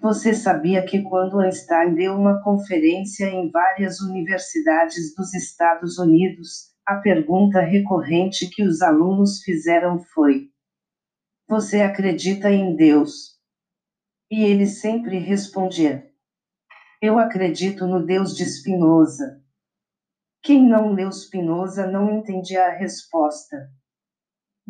Você sabia que quando Einstein deu uma conferência em várias universidades dos Estados Unidos, a pergunta recorrente que os alunos fizeram foi: Você acredita em Deus? E ele sempre respondia: Eu acredito no Deus de Spinoza. Quem não leu Spinoza não entendia a resposta.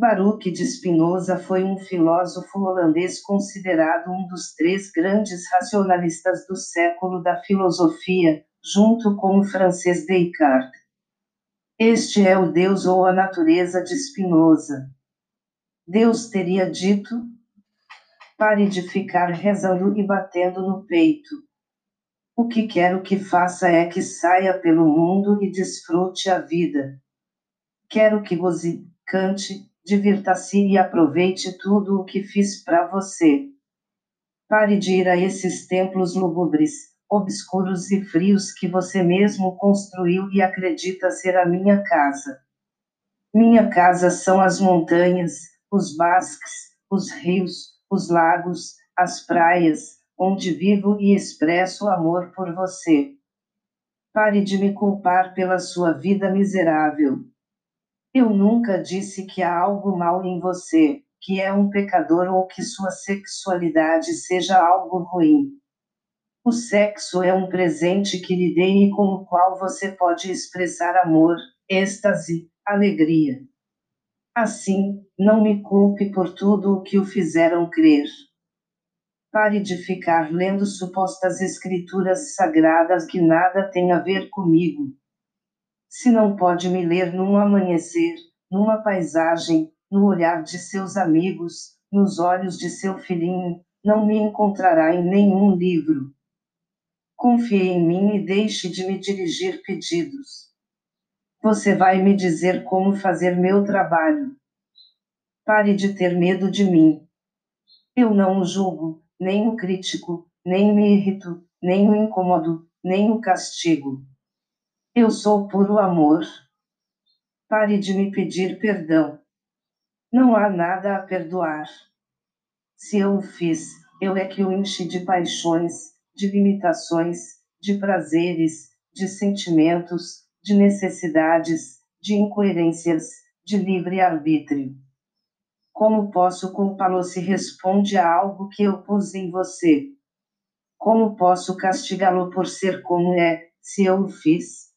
Baruch de Spinoza foi um filósofo holandês considerado um dos três grandes racionalistas do século da filosofia, junto com o francês Descartes. Este é o Deus ou a natureza de Spinoza. Deus teria dito: pare de ficar rezando e batendo no peito. O que quero que faça é que saia pelo mundo e desfrute a vida. Quero que você cante, divirta-se e aproveite tudo o que fiz para você. Pare de ir a esses templos lúgubres, obscuros e frios que você mesmo construiu e acredita ser a minha casa. Minha casa são as montanhas, os basques, os rios, os lagos, as praias, onde vivo e expresso amor por você. Pare de me culpar pela sua vida miserável. Eu nunca disse que há algo mal em você, que é um pecador ou que sua sexualidade seja algo ruim. O sexo é um presente que lhe dei e com o qual você pode expressar amor, êxtase, alegria. Assim, não me culpe por tudo o que o fizeram crer. Pare de ficar lendo supostas escrituras sagradas que nada têm a ver comigo se não pode me ler num amanhecer, numa paisagem, no olhar de seus amigos, nos olhos de seu filhinho, não me encontrará em nenhum livro. Confie em mim e deixe de me dirigir pedidos. Você vai me dizer como fazer meu trabalho. Pare de ter medo de mim. Eu não o julgo, nem o critico, nem me irrito, nem o incomodo, nem o castigo. Eu sou puro amor. Pare de me pedir perdão. Não há nada a perdoar. Se eu o fiz, eu é que o enchi de paixões, de limitações, de prazeres, de sentimentos, de necessidades, de incoerências, de livre-arbítrio. Como posso culpá-lo se responde a algo que eu pus em você? Como posso castigá-lo por ser como é, se eu o fiz?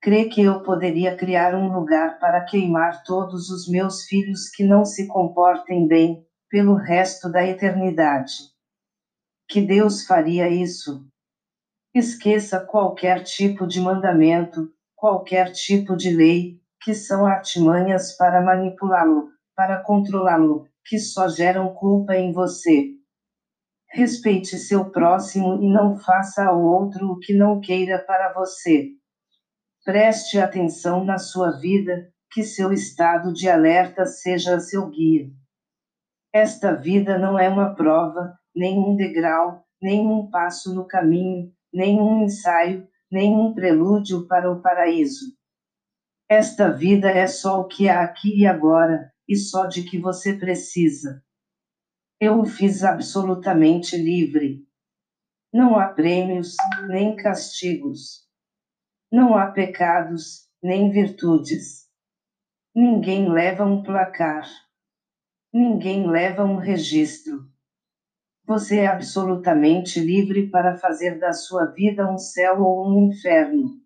Crê que eu poderia criar um lugar para queimar todos os meus filhos que não se comportem bem, pelo resto da eternidade. Que Deus faria isso? Esqueça qualquer tipo de mandamento, qualquer tipo de lei, que são artimanhas para manipulá-lo, para controlá-lo, que só geram culpa em você. Respeite seu próximo e não faça ao outro o que não queira para você. Preste atenção na sua vida, que seu estado de alerta seja seu guia. Esta vida não é uma prova, nem um degrau, nem um passo no caminho, nem um ensaio, nem um prelúdio para o paraíso. Esta vida é só o que há aqui e agora, e só de que você precisa. Eu o fiz absolutamente livre. Não há prêmios, nem castigos. Não há pecados, nem virtudes. Ninguém leva um placar. Ninguém leva um registro. Você é absolutamente livre para fazer da sua vida um céu ou um inferno.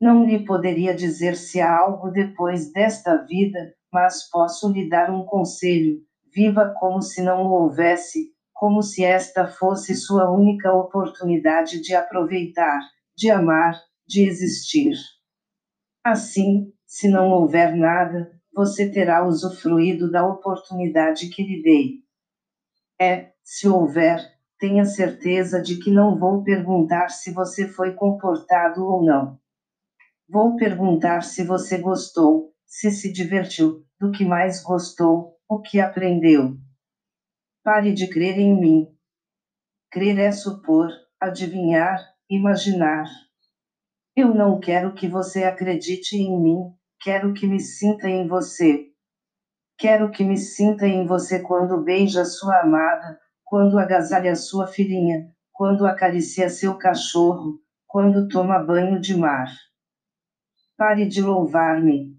Não lhe poderia dizer se há algo depois desta vida, mas posso lhe dar um conselho: viva como se não o houvesse, como se esta fosse sua única oportunidade de aproveitar, de amar, de existir. Assim, se não houver nada, você terá usufruído da oportunidade que lhe dei. É, se houver, tenha certeza de que não vou perguntar se você foi comportado ou não. Vou perguntar se você gostou, se se divertiu, do que mais gostou, o que aprendeu. Pare de crer em mim. Crer é supor, adivinhar, imaginar. Eu não quero que você acredite em mim, quero que me sinta em você. Quero que me sinta em você quando beija sua amada, quando agasalha sua filhinha, quando acaricia seu cachorro, quando toma banho de mar. Pare de louvar-me.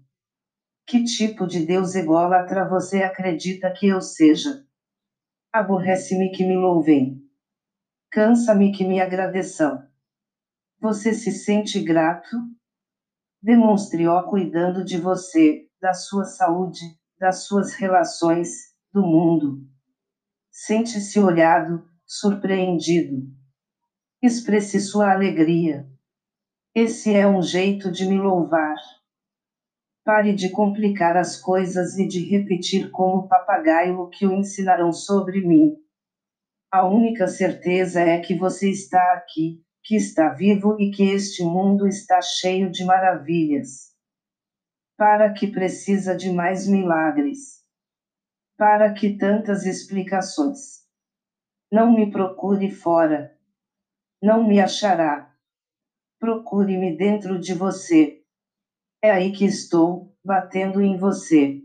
Que tipo de Deus ególatra você acredita que eu seja? Aborrece-me que me louvem. Cansa-me que me agradeçam. Você se sente grato? Demonstre-o cuidando de você, da sua saúde, das suas relações, do mundo. Sente-se olhado, surpreendido. Expresse sua alegria. Esse é um jeito de me louvar. Pare de complicar as coisas e de repetir como papagaio o que o ensinarão sobre mim. A única certeza é que você está aqui, que está vivo e que este mundo está cheio de maravilhas. Para que precisa de mais milagres? Para que tantas explicações? Não me procure fora. Não me achará. Procure-me dentro de você. É aí que estou, batendo em você.